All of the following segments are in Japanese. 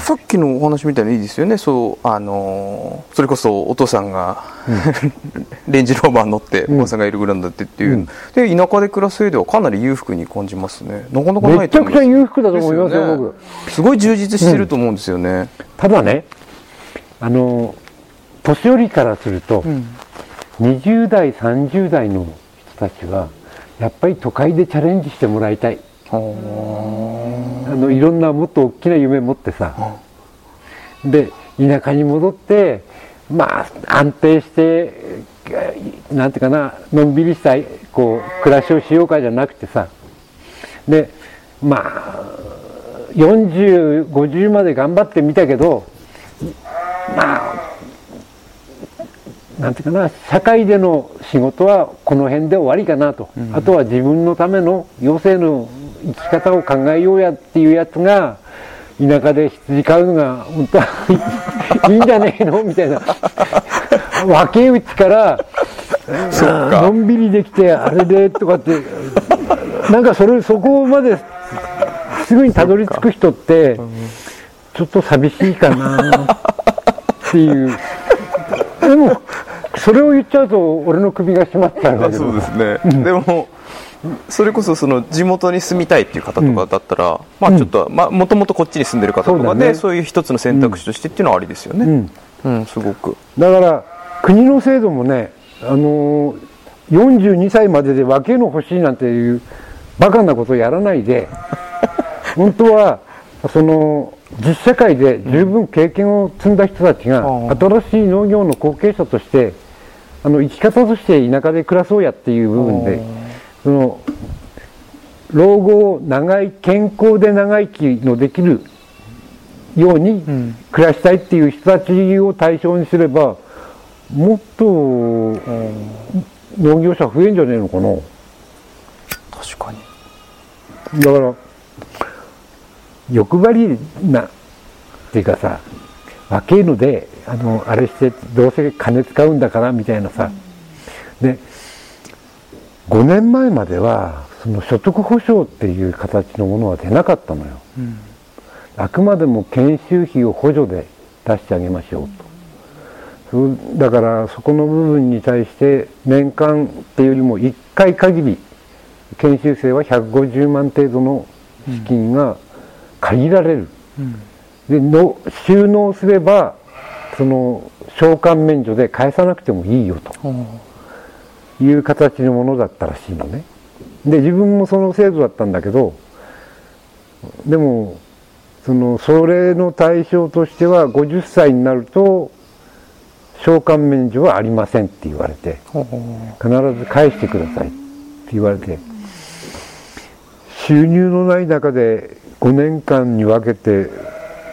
さっきのお話みたいにいいですよね。そうあのそれこそお父さんが、うん、レンジローバー乗ってお母さんがいるぐらいだってっていう、うん、で田舎で暮らす上ではかなり裕福に感じますね。なかなかないと思めちゃくちゃ裕福だと思いますよ、ね、僕。すごい充実してると思うんですよね、うん、ただねあの年寄りからすると、うん、20代30代の人たちはやっぱり都会でチャレンジしてもらいたいあのいろんなもっと大きな夢持ってさ。で田舎に戻ってまあ安定してなんていうかなのんびりしたこう暮らしをしようかじゃなくてさ。でまあ4050まで頑張ってみたけどまあなんていうかな社会での仕事はこの辺で終わりかなと、うん、あとは自分のための余生の生き方を考えようやっていうやつが田舎で羊飼うのが本当はいいんじゃねえのみたいな。分け打ちからのんびりできてあれでとかってなんかそれそこまですぐにたどり着く人ってちょっと寂しいかなっていう。でもそれを言っちゃうと俺の首が締まっちゃうんだけどそうですね、うん、でもそれこそその地元に住みたいっていう方とかだったら、うん、まあちょっと、まあもともとこっちに住んでる方とかでそう、ね,、いう一つの選択肢としてっていうのはありですよね、うん、うん、すごく。だから国の制度もねあのー、42歳までで分けの欲しいなんていうバカなことをやらないで 本当はその実社会で十分経験を積んだ人たちが新しい農業の後継者としてあの生き方として田舎で暮らそうやっていう部分でその老後長い健康で長生きのできるように暮らしたいっていう人たちを対象にすればもっと農業者増えんじゃねえのかな？確かに。だから欲張りなっていうかさ若いのであのあれしてどうせ金使うんだからみたいなさ、で5年前まではその所得保障っていう形のものは出なかったのよ、うん、あくまでも研修費を補助で出してあげましょうと、うん、だからそこの部分に対して年間っていうよりも1回限り研修生は150万程度の資金が限られる、うん、での収納すればその償還免除で返さなくてもいいよと。いう形のものだったらしいのね。で自分もその制度だったんだけどでもそのそれの対象としては50歳になると償還免除はありませんって言われて必ず返してくださいって言われて収入のない中で5年間に分けて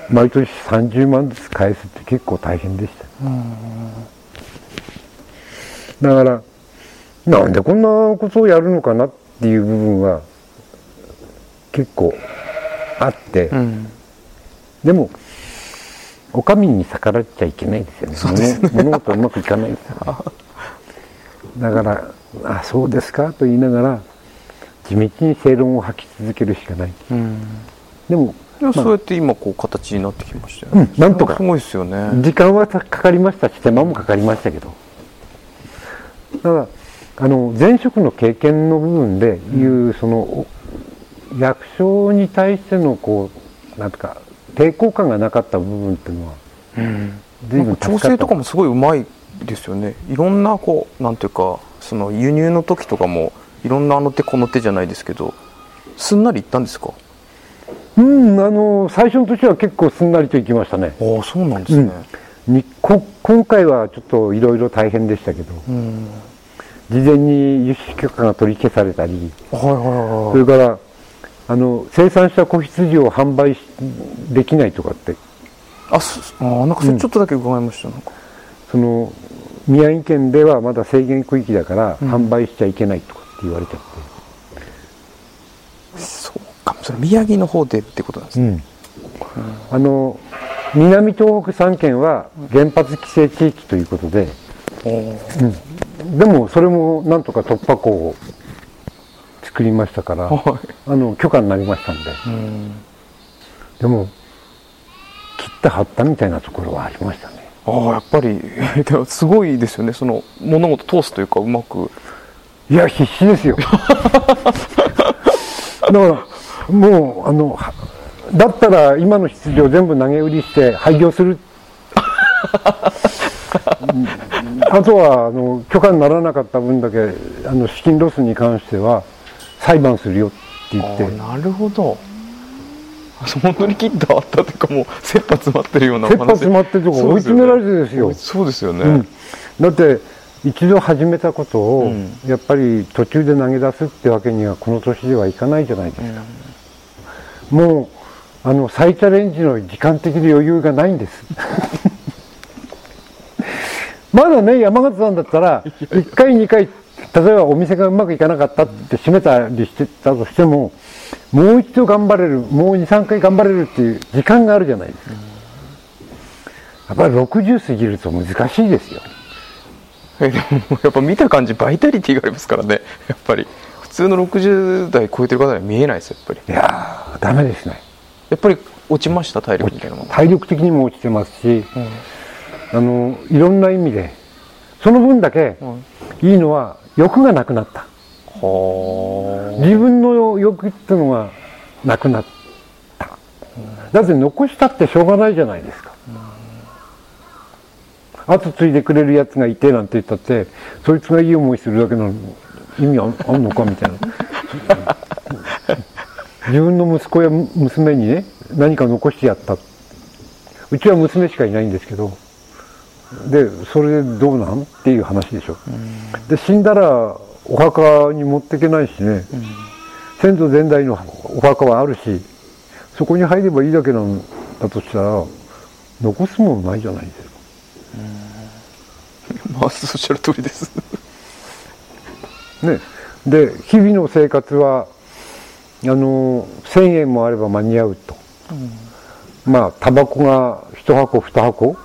毎年30万ずつ返すって結構大変でした。だからなんでこんなことをやるのかなっていう部分は結構あって、うん、でもお上に逆らっちゃいけないですよね、ね、物事うまくいかないですよ、だから「あそうですか」と言いながら地道に正論を吐き続けるしかない、うん、でもまあ、そうやって今こう形になってきましたよね、うん、なんとか。すごいですよね。時間はかかりましたし手間もかかりましたけど。だからあの前職の経験の部分でいう、うん、その役所に対してのこうなんとか抵抗感がなかった部分っていうのは、うん、随分調整とかもすごいうまいですよね。いろんなこうなんていうかその輸入の時とかもいろんなあの手この手じゃないですけどすんなりいったんですか？うんあの最初の年は結構すんなりといきましたね。ああそうなんですね、うん、今回はちょっといろいろ大変でしたけど、うん事前に輸出許可が取り消されたり、はいはいはい、それからあの生産した子羊を販売できないとかって。ああなんかそれちょっとだけ伺いました、うん、その宮城県ではまだ制限区域だから、販売しちゃいけないとかって言われちゃって、そうかそれ宮城の方でってことなんですね、うん、あの南東北3県は原発規制地域ということで、うん、でもそれもなんとか突破口を作りましたから、はい、あの許可になりましたんで、うん、でもってはったみたいなところはありましたね。ああやっぱり すごいですよね。その物事通すというかうまく。いや必死ですよ。だからもうあのはだったら今の出場全部投げ売りして廃業する。う んあとはあの許可にならなかった分だけあの資金ロスに関しては裁判するよって言って。ああなるほど。あそう本当に切ったあったというかもう切羽詰まってるようなお切羽話詰まってるとこそう追い詰められてですよ。そうですよね、うん。だって一度始めたことを、うん。やっぱり途中で投げ出すってわけにはこの年ではいかないじゃないですか、もうあの再チャレンジの時間的に余裕がないんですまだね山形さんだったら1回2回例えばお店がうまくいかなかったって閉めたりしてたとしてももう一度頑張れるもう23回頑張れるっていう時間があるじゃないですか、やっぱり60過ぎると難しいですよ。えでもやっぱ見た感じバイタリティがありますからね。やっぱり。普通の60代超えてる方には見えないですやっぱり。いやーダメですね。やっぱり落ちました体力みたいなもの。体力的にも落ちてますし、あのいろんな意味でその分だけいいのは欲がなくなった。は自分の欲ってのがなくなった。だって残したってしょうがないじゃないですか。後継いでくれるやつがいてなんて言ったってそいつがいい思いするだけの意味あんのかみたいな。自分の息子や娘にね何か残してやった。うちは娘しかいないんですけどでそれでどうなん？っていう話でしょ。で死んだらお墓に持っていけないしね、先祖前代のお墓はあるしそこに入ればいいだけなんだとしたら残すものないじゃないですか。まあおっしゃる通りです。ね、で日々の生活はあの1,000円もあれば間に合うと、まあタバコが1箱2箱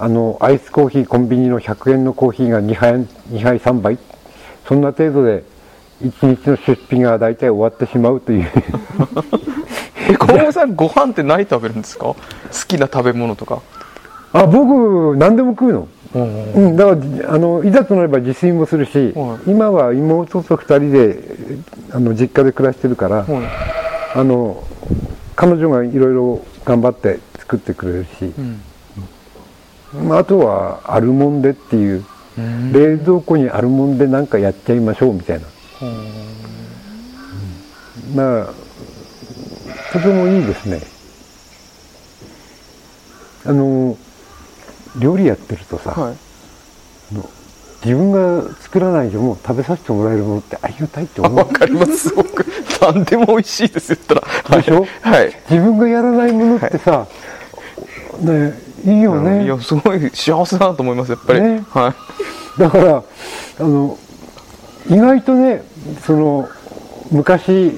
あのアイスコーヒーコンビニの100円のコーヒーが2杯 ,2 杯3杯。そんな程度で1日の出費が大体終わってしまうという。え小桃さんご飯って何食べるんですか？好きな食べ物とか。あ僕何でも食うの、うんうん、だからあのいざとなれば自炊もするし、は今は妹と2人であの実家で暮らしてるから、あの彼女がいろいろ頑張って作ってくれるし、まあ、あとはアルモンデっていう、冷蔵庫にアルモンデなんかやっちゃいましょうみたいな、うん。まあとてもいいですね。あの料理やってるとさ、はい。自分が作らないでも食べさせてもらえるものってありがたいって思う。わかります。すごく何でも美味しいです言ったら。でしょ？はい。自分がやらないものってさ、ねいいよね、いやすごい幸せだなと思いますやっぱり、ね。はい。だからあの意外とねその昔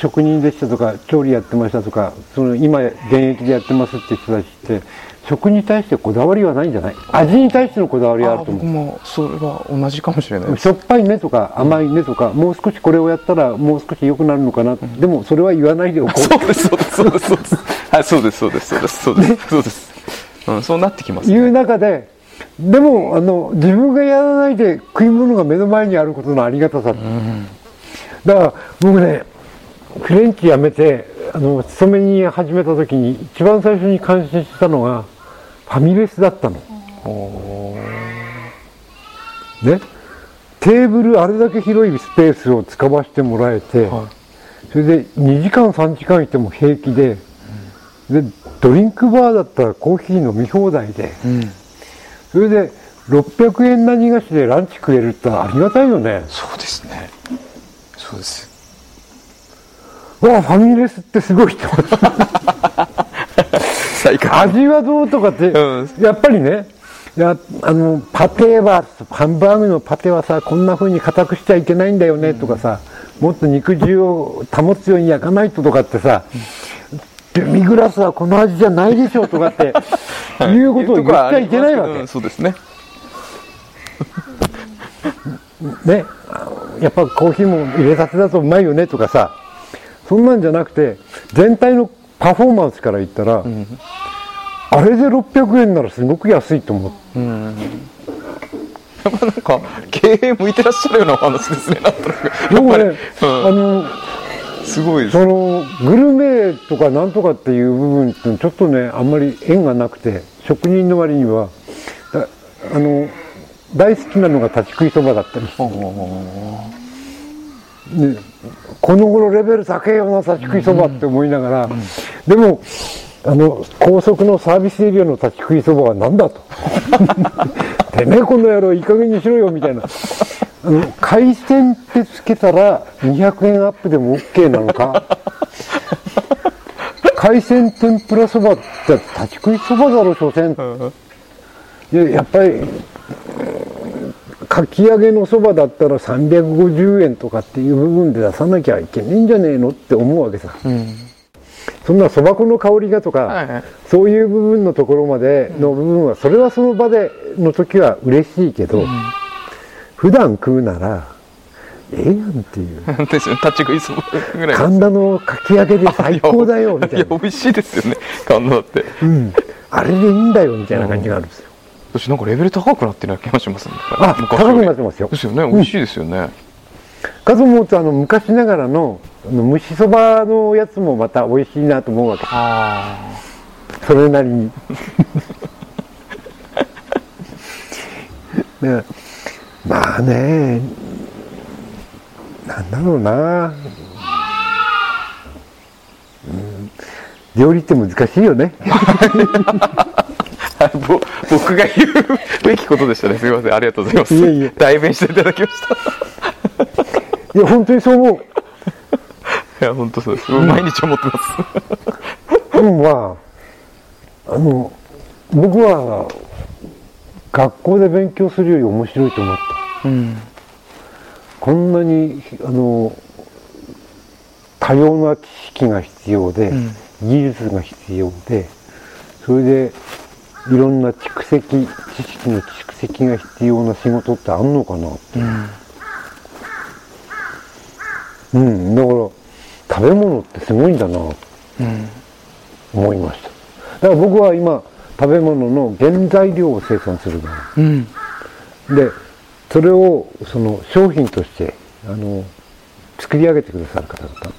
職人でしたとか調理やってましたとかその今現役でやってますって人たちって食に対してこだわりはないんじゃない？味に対してのこだわりはああると僕思もそれは同じかもしれないしょっぱいねとか甘いねとか、もう少しこれをやったらもう少し良くなるのかな、でもそれは言わないでおこう。そうですそうですそうですそうです。はいそうですそうですそうですそうですそうですうんそうなってきますね。いう中ででもあの自分がやらないで食い物が目の前にあることのありがたさ、だから僕ねフレンチ辞めてあの勤めに始めた時に一番最初に感心したのがファミレスだったの。ね。テーブルあれだけ広いスペースを使わせてもらえて、はそれで2時間3時間いても平気で、でドリンクバーだったらコーヒー飲み放題で、うん。それで600円何がしでランチ食えるってありがたいよね。そうですね。そうです。わあファミレスってすごいって思って最高。味はどうとかって、うん。やっぱりねやあのパテはハンバーグのパテはさこんな風に硬くしちゃいけないんだよねとかさ、もっと肉汁を保つように焼かないととかってさ、デミグラスはこの味じゃないでしょとかって、い。うことを言っちゃいけないわけ、うんそうですね。ね、やっぱコーヒーも入れたてだとうまいよねとかさそんなんじゃなくて全体のパフォーマンスから言ったら、あれで600円ならすごく安いと思ってうん。やっぱなんか経営向いてらっしゃるようなお話ですねなんとなく。でもね、あのすごいです。そのグルメとかなんとかっていう部分ってちょっとねあんまり縁がなくて職人の割にはだあの大好きなのが立ち食いそばだったりして、ね、この頃レベル高いよな立ち食いそばって思いながら、でもあの高速のサービスエリアの立ち食いそばは何だと。てめえこの野郎いい加減にしろよみたいなあの海鮮ってつけたら200円アップでも OK なのか？海鮮天ぷらそばって立ち食いそばだろ所詮。いややっぱりかき揚げのそばだったら350円とかっていう部分で出さなきゃいけねえんじゃねえのって思うわけさ、そんなそば粉の香りがとか、はいはい。そういう部分のところまでの部分はそれはその場での時は嬉しいけど、普段食うならええやんっていう。ですよね立ち食いそばぐらい神田のかき揚げで最高だよみたいな。いや美味しいですよね。神田だって。うん、あれでいいんだよみたいな感じがあるんですよ、私なんかレベル高くなってる気がしますね。あ高くなってますよ。ですよね。美味しいですよね、かと思うとあの昔ながらのあの蒸しそばのやつもまた美味しいなと思うわけ。あそれなりに。ねまあね。なんだろうな、うん、料理って難しいよね。僕が言うべきことでしたね。すみません。ありがとうございます。いえいえ。代弁していただきました。いや本当にそう思う。いや本当そうです、毎日思ってます。でもまああの僕は学校で勉強するより面白いと思った。うんこんなにあの多様な知識が必要で、うん。技術が必要でそれでいろんな蓄積知識の蓄積が必要な仕事ってあんのかなうん。うんだから食べ物ってすごいんだなとうん。思いました。だから僕は今食べ物の原材料を生産する側うん。でそれをその商品としてあの作り上げてくださる方々。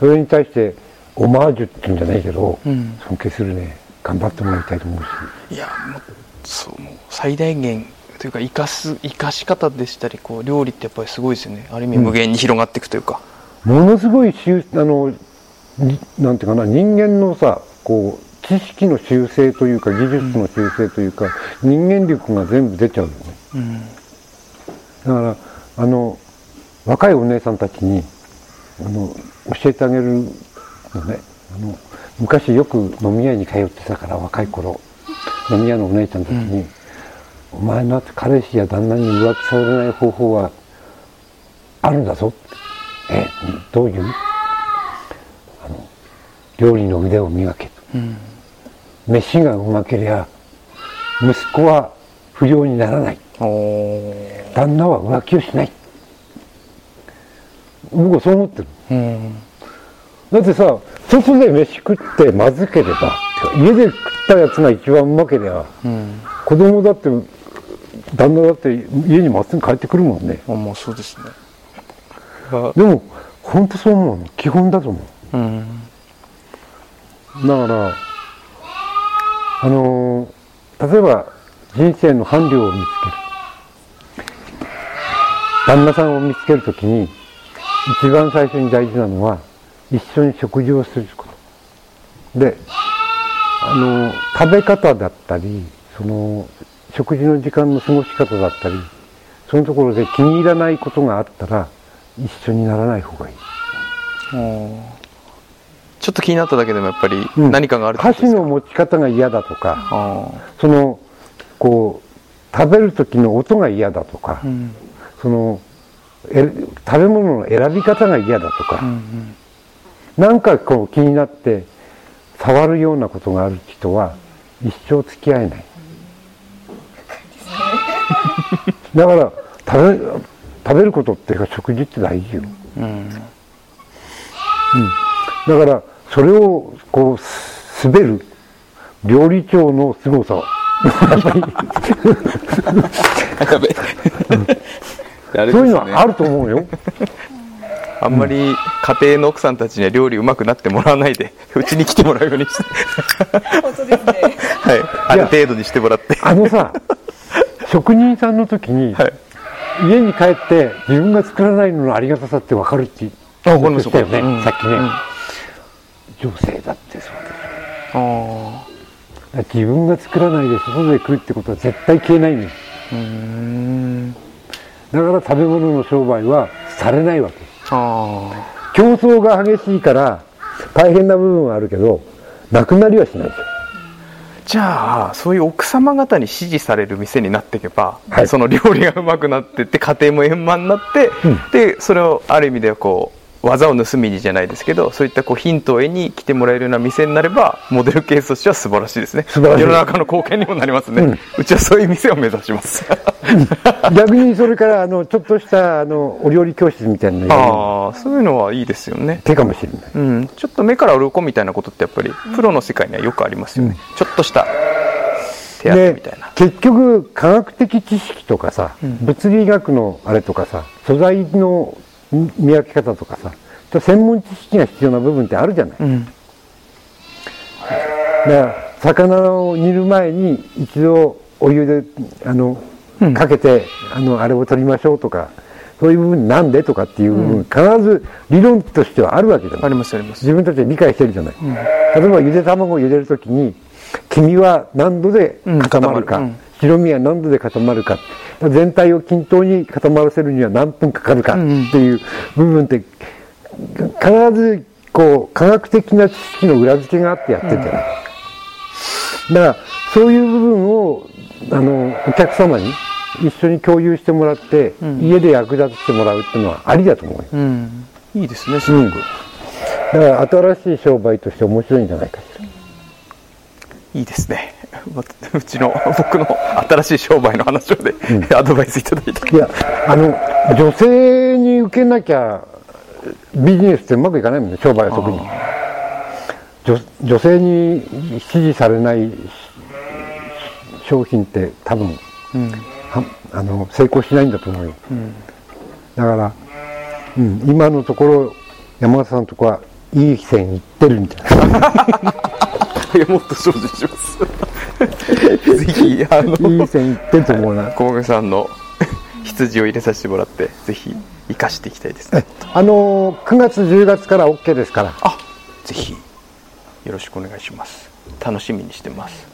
それに対してオマージュっていうんじゃないけど、うん。尊敬するね。頑張ってもらいたいと思うし。いやもうそうもう最大限というか生かす生かし方でしたりこう料理ってやっぱりすごいですよね。ある意味無限に広がっていくというか、ものすごい修あのになんていうかな人間のさこう知識の修正というか技術の修正というか、人間力が全部出ちゃうよね。うん。だからあの若いお姉さんたちにあの教えてあげるのね。あの昔よく飲み屋に通ってたから若い頃飲み屋のお姉ちゃんたちに「お前の彼氏や旦那に浮気されない方法はあるんだぞ」って「えどういう?」あの料理の腕を磨けと。うん飯がうまけりゃ息子は不良にならない。旦那は浮気をしない。僕はそう思ってる。うん。だってさ外で飯食ってまずければ家で食ったやつが一番うまけりゃうん。子供だって旦那だって家にまっすぐ帰ってくるもんね。あまあそうですね。あでも本当そう思うの。基本だと思う。うん。だからあの例えば人生の伴侶を見つける。旦那さんを見つけるときに一番最初に大事なのは一緒に食事をすること。であの食べ方だったりその食事の時間の過ごし方だったりそのところで気に入らないことがあったら一緒にならない方がいい。ちょっと気になっただけでもやっぱりうん。何かがあるってこ箸の持ち方が嫌だとかあそのこう食べる時の音が嫌だとか、あうん。そのえ食べ物の選び方が嫌だとか、うんうん。なんかこう気になって触るようなことがある人は一生付き合えない。だから食べ食べることっていうか食事って大事よ。うんだからそれをこうす滑る料理長の凄さ。そういうのはあると思うよ。あんまり家庭の奥さんたちには料理うまくなってもらわないでうちに来てもらうようにして。本当ですね。はい。ある程度にしてもらって。あのさ職人さんの時に、はい。家に帰って自分が作らないののありがたさって分かるって言ってたよね、うんさっきね、うん女性だってそうであすよ自分が作らないで外で食うってことは絶対消えないんです。あうん。だから食べ物の商売はされないわけ。あ競争が激しいから大変な部分はあるけどなくなりはしないですよ。じゃあそういう奥様方に支持される店になっていけば、はい。その料理がうまくなってって家庭も円満になって、うん。でそれをある意味ではこう技を盗みにじゃないですけどそういったこうヒントを得に来てもらえるような店になればモデルケースとしては素晴らしいですね。素晴らしい。世の中の貢献にもなりますね、うん。うちはそういう店を目指します。逆にそれからあのちょっとしたあのお料理教室みたいなああそういうのはいいですよね。手かもしれない。うん、ちょっと目から鱗みたいなことってやっぱりプロの世界にはよくありますよね、ちょっとした手当てみたいな。結局科学的知識とかさ、ん。物理学のあれとかさ素材の見分け方とかさ。専門知識が必要な部分ってあるじゃない、うん。だから魚を煮る前に一度お湯であの、うん。かけてあのあれを取りましょうとかそういう部分なんでとかっていう部分、必ず理論としてはあるわけじゃない。ありますあります。自分たちで理解してるじゃない、例えばゆで卵を茹でるときに黄身は何度で固まるか、白身は何度で固まるか。全体を均等に固まらせるには何分かかるか。っていう部分って必ずこう科学的な知識の裏付けがあってやってるじゃない、だからそういう部分をあのお客様に一緒に共有してもらって、家で役立ててもらうっていうのはありだと思うよ。うん。いいですねすごく、だから新しい商売として面白いんじゃないかしら。いいですね。ま うちの僕の新しい商売の話をで、アドバイスいただいていやあの女性に受けなきゃビジネスってうまくいかないもんね商売は特に。女女性に支持されない商品って多分うん。はあの成功しないんだと思うよ。うん。だから、うん、今のところ山形さんのとこはいい線いってるみたいな。いやもっと精進しますぜひあのいい線いってると思うな。小賀さんの羊を入れさせてもらってぜひ生かしていきたいですね。あの9月10月から OK ですから。あぜひよろしくお願いします。楽しみにしてます